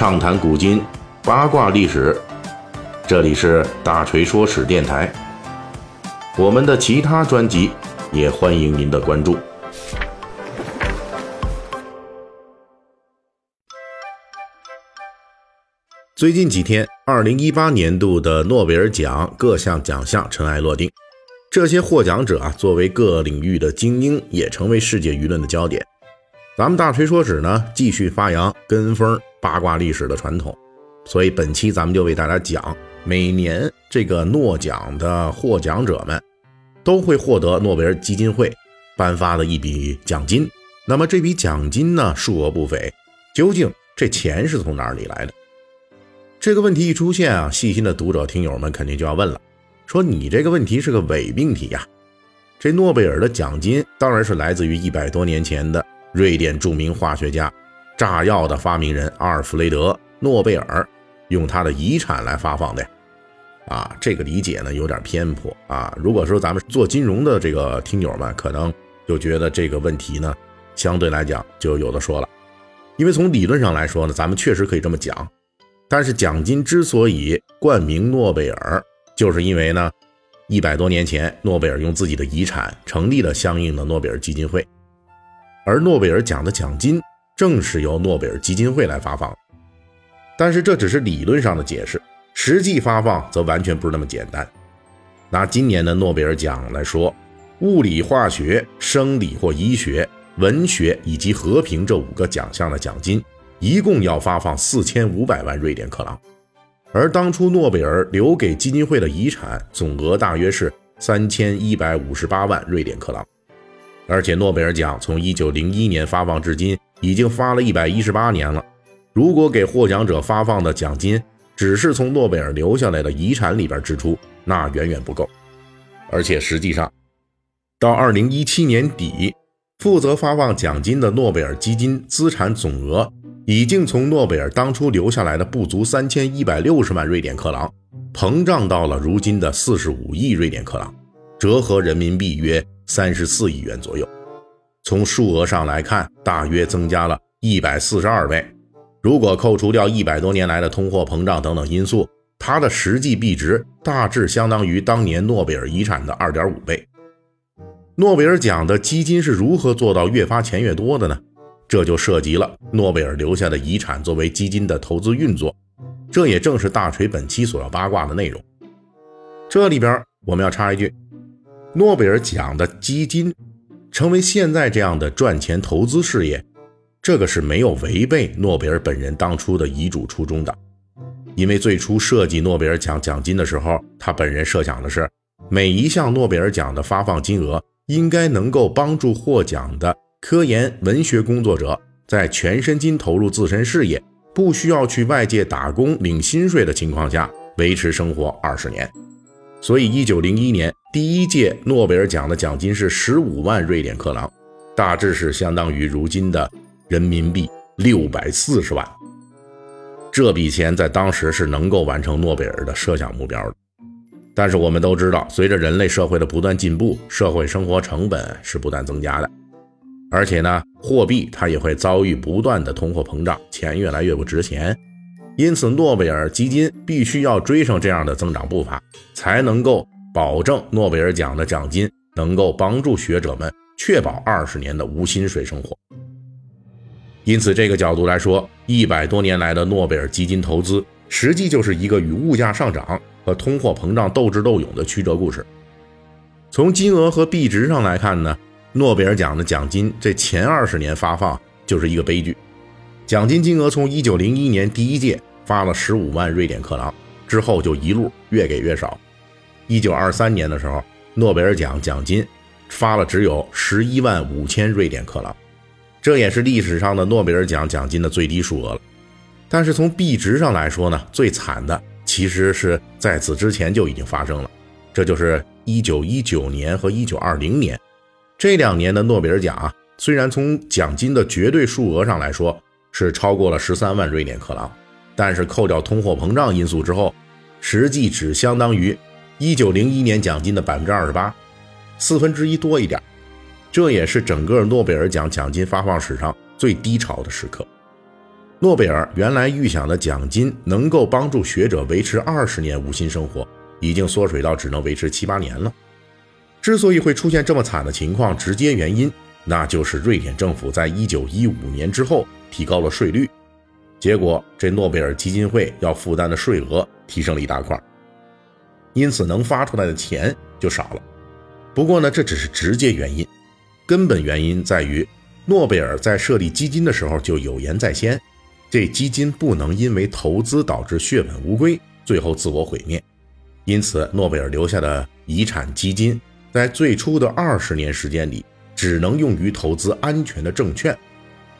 畅谈古今，八卦历史。这里是大锤说史电台。我们的其他专辑也欢迎您的关注。最近几天，二零一八年度的诺贝尔奖各项奖项尘埃落定，这些获奖者啊，作为各领域的精英，也成为世界舆论的焦点。咱们大锤说史呢，继续发扬跟风八卦历史的传统，所以本期咱们就为大家讲，每年这个诺奖的获奖者们都会获得诺贝尔基金会颁发的一笔奖金。那么这笔奖金呢，数额不菲，究竟这钱是从哪里来的？这个问题一出现啊，细心的读者听友们肯定就要问了，说你这个问题是个伪命题呀？这诺贝尔的奖金当然是来自于一百多年前的。瑞典著名化学家、炸药的发明人阿尔弗雷德·诺贝尔用他的遗产来发放的。啊，这个理解呢有点偏颇啊。如果说咱们做金融的这个听友们，可能就觉得这个问题呢相对来讲就有的说了。因为从理论上来说呢，咱们确实可以这么讲。但是奖金之所以冠名诺贝尔，就是因为呢，一百多年前诺贝尔用自己的遗产成立了相应的诺贝尔基金会。而诺贝尔奖的奖金正是由诺贝尔基金会来发放，但是这只是理论上的解释，实际发放则完全不是那么简单。拿今年的诺贝尔奖来说，物理、化学、生理或医学、文学以及和平这五个奖项的奖金，一共要发放四千五百万瑞典克朗，而当初诺贝尔留给基金会的遗产总额大约是三千一百五十八万瑞典克朗。而且诺贝尔奖从一九零一年发放至今，已经发了一百一十八年了。如果给获奖者发放的奖金只是从诺贝尔留下来的遗产里边支出，那远远不够。而且实际上，到二零一七年底，负责发放奖金的诺贝尔基金资产总额已经从诺贝尔当初留下来的不足三千一百六十万瑞典克朗，膨胀到了如今的四十五亿瑞典克朗，折合人民币约。三十四亿元左右，从数额上来看，大约增加了一百四十二倍。如果扣除掉一百多年来的通货膨胀等等因素，它的实际币值大致相当于当年诺贝尔遗产的二点五倍。诺贝尔奖的基金是如何做到越发钱越多的呢？这就涉及了诺贝尔留下的遗产作为基金的投资运作，这也正是大锤本期所要八卦的内容。这里边我们要插一句。诺贝尔奖的基金成为现在这样的赚钱投资事业，这个是没有违背诺贝尔本人当初的遗嘱初衷的。因为最初设计诺贝尔奖奖金的时候，他本人设想的是，每一项诺贝尔奖的发放金额应该能够帮助获奖的科研文学工作者在全身心投入自身事业，不需要去外界打工领薪水的情况下维持生活二十年。所以，一九零一年第一届诺贝尔奖的奖金是十五万瑞典克朗，大致是相当于如今的人民币六百四十万。这笔钱在当时是能够完成诺贝尔的设想目标的。但是我们都知道，随着人类社会的不断进步，社会生活成本是不断增加的，而且呢，货币它也会遭遇不断的通货膨胀，钱越来越不值钱。因此，诺贝尔基金必须要追上这样的增长步伐，才能够保证诺贝尔奖的奖金能够帮助学者们确保二十年的无薪水生活。因此，这个角度来说，一百多年来的诺贝尔基金投资，实际就是一个与物价上涨和通货膨胀斗智斗勇的曲折故事。从金额和币值上来看呢，诺贝尔奖的奖金这前二十年发放就是一个悲剧，奖金金额从一九零一年第一届。发了十五万瑞典克朗之后，就一路越给越少。一九二三年的时候，诺贝尔奖奖金发了只有十一万五千瑞典克朗，这也是历史上的诺贝尔奖奖金的最低数额了。但是从币值上来说呢，最惨的其实是在此之前就已经发生了，这就是一九一九年和一九二零年这两年的诺贝尔奖啊，虽然从奖金的绝对数额上来说是超过了十三万瑞典克朗。但是扣掉通货膨胀因素之后，实际只相当于一九零一年奖金的百分之二十八，四分之一多一点。这也是整个诺贝尔奖奖金发放史上最低潮的时刻。诺贝尔原来预想的奖金能够帮助学者维持二十年无薪生活，已经缩水到只能维持七八年了。之所以会出现这么惨的情况，直接原因那就是瑞典政府在一九一五年之后提高了税率，结果这诺贝尔基金会要负担的税额提升了一大块，因此能发出来的钱就少了。不过呢，这只是直接原因，根本原因在于诺贝尔在设立基金的时候就有言在先。这基金不能因为投资导致血本无归，最后自我毁灭。因此，诺贝尔留下的遗产基金在最初的二十年时间里，只能用于投资安全的证券，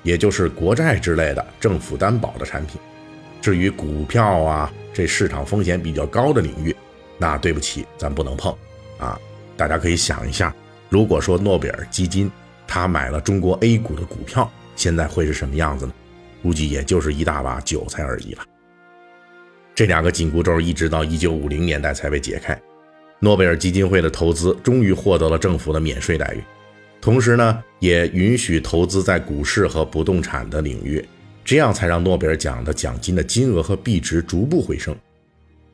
也就是国债之类的政府担保的产品。至于股票啊，这市场风险比较高的领域，那对不起，咱不能碰啊。大家可以想一下，如果说诺贝尔基金他买了中国 A 股的股票，现在会是什么样子呢？估计也就是一大把韭菜而已了。这两个紧箍咒一直到一九五零年代才被解开，诺贝尔基金会的投资终于获得了政府的免税待遇，同时呢，也允许投资在股市和不动产的领域，这样才让诺贝尔奖的奖金的金额和币值逐步回升。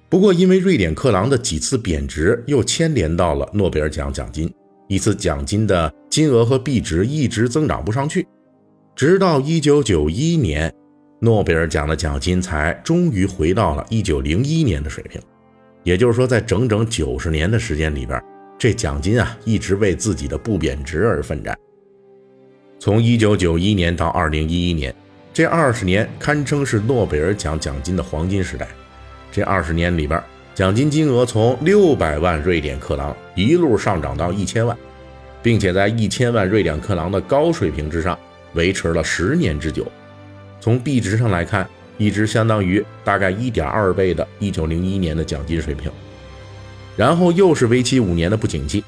不过，因为瑞典克朗的几次贬值，又牵连到了诺贝尔奖奖金，一次奖金的金额和币值一直增长不上去。直到一九九一年，诺贝尔奖的奖金才终于回到了一九零一年的水平。也就是说，在整整九十年的时间里边，这奖金啊一直为自己的不贬值而奋战。从一九九一年到二零一一年，这二十年堪称是诺贝尔奖奖金的黄金时代。这二十年里边，奖金金额从六百万瑞典克朗一路上涨到一千万，并且在一千万瑞典克朗的高水平之上。维持了十年之久，从币值上来看，一直相当于大概一点二倍的1901年的奖金水平。然后又是为期五年的不景气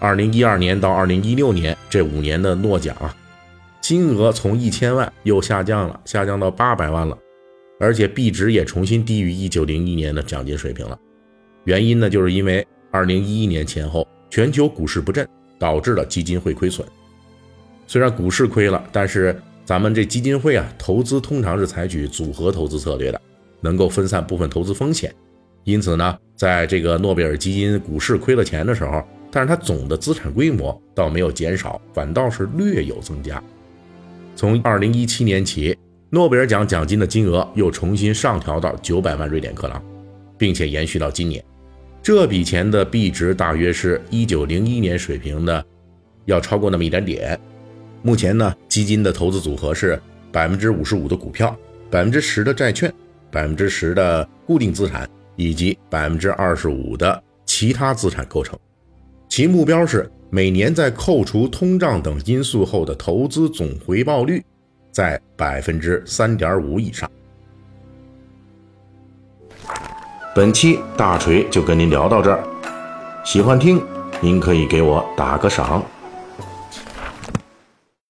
，2012年到2016年这五年的诺奖啊，金额从一千万又下降了，下降到八百万了，而且币值也重新低于1901年的奖金水平了。原因呢，就是因为2011年前后全球股市不振，导致了基金会亏损。虽然股市亏了，但是咱们这基金会啊，投资通常是采取组合投资策略的，能够分散部分投资风险。因此呢，在这个诺贝尔基金股市亏了钱的时候，但是它总的资产规模倒没有减少，反倒是略有增加。从二零一七年起，诺贝尔奖奖金的金额又重新上调到九百万瑞典克朗，并且延续到今年。这笔钱的币值大约是一九零一年水平的，要超过那么一点点。目前呢，基金的投资组合是百分之五十五的股票，百分之十的债券，百分之十的固定资产，以及百分之二十五的其他资产构成。其目标是每年在扣除通胀等因素后的投资总回报率在百分之三点五以上。本期大锤就跟您聊到这儿，喜欢听您可以给我打个赏。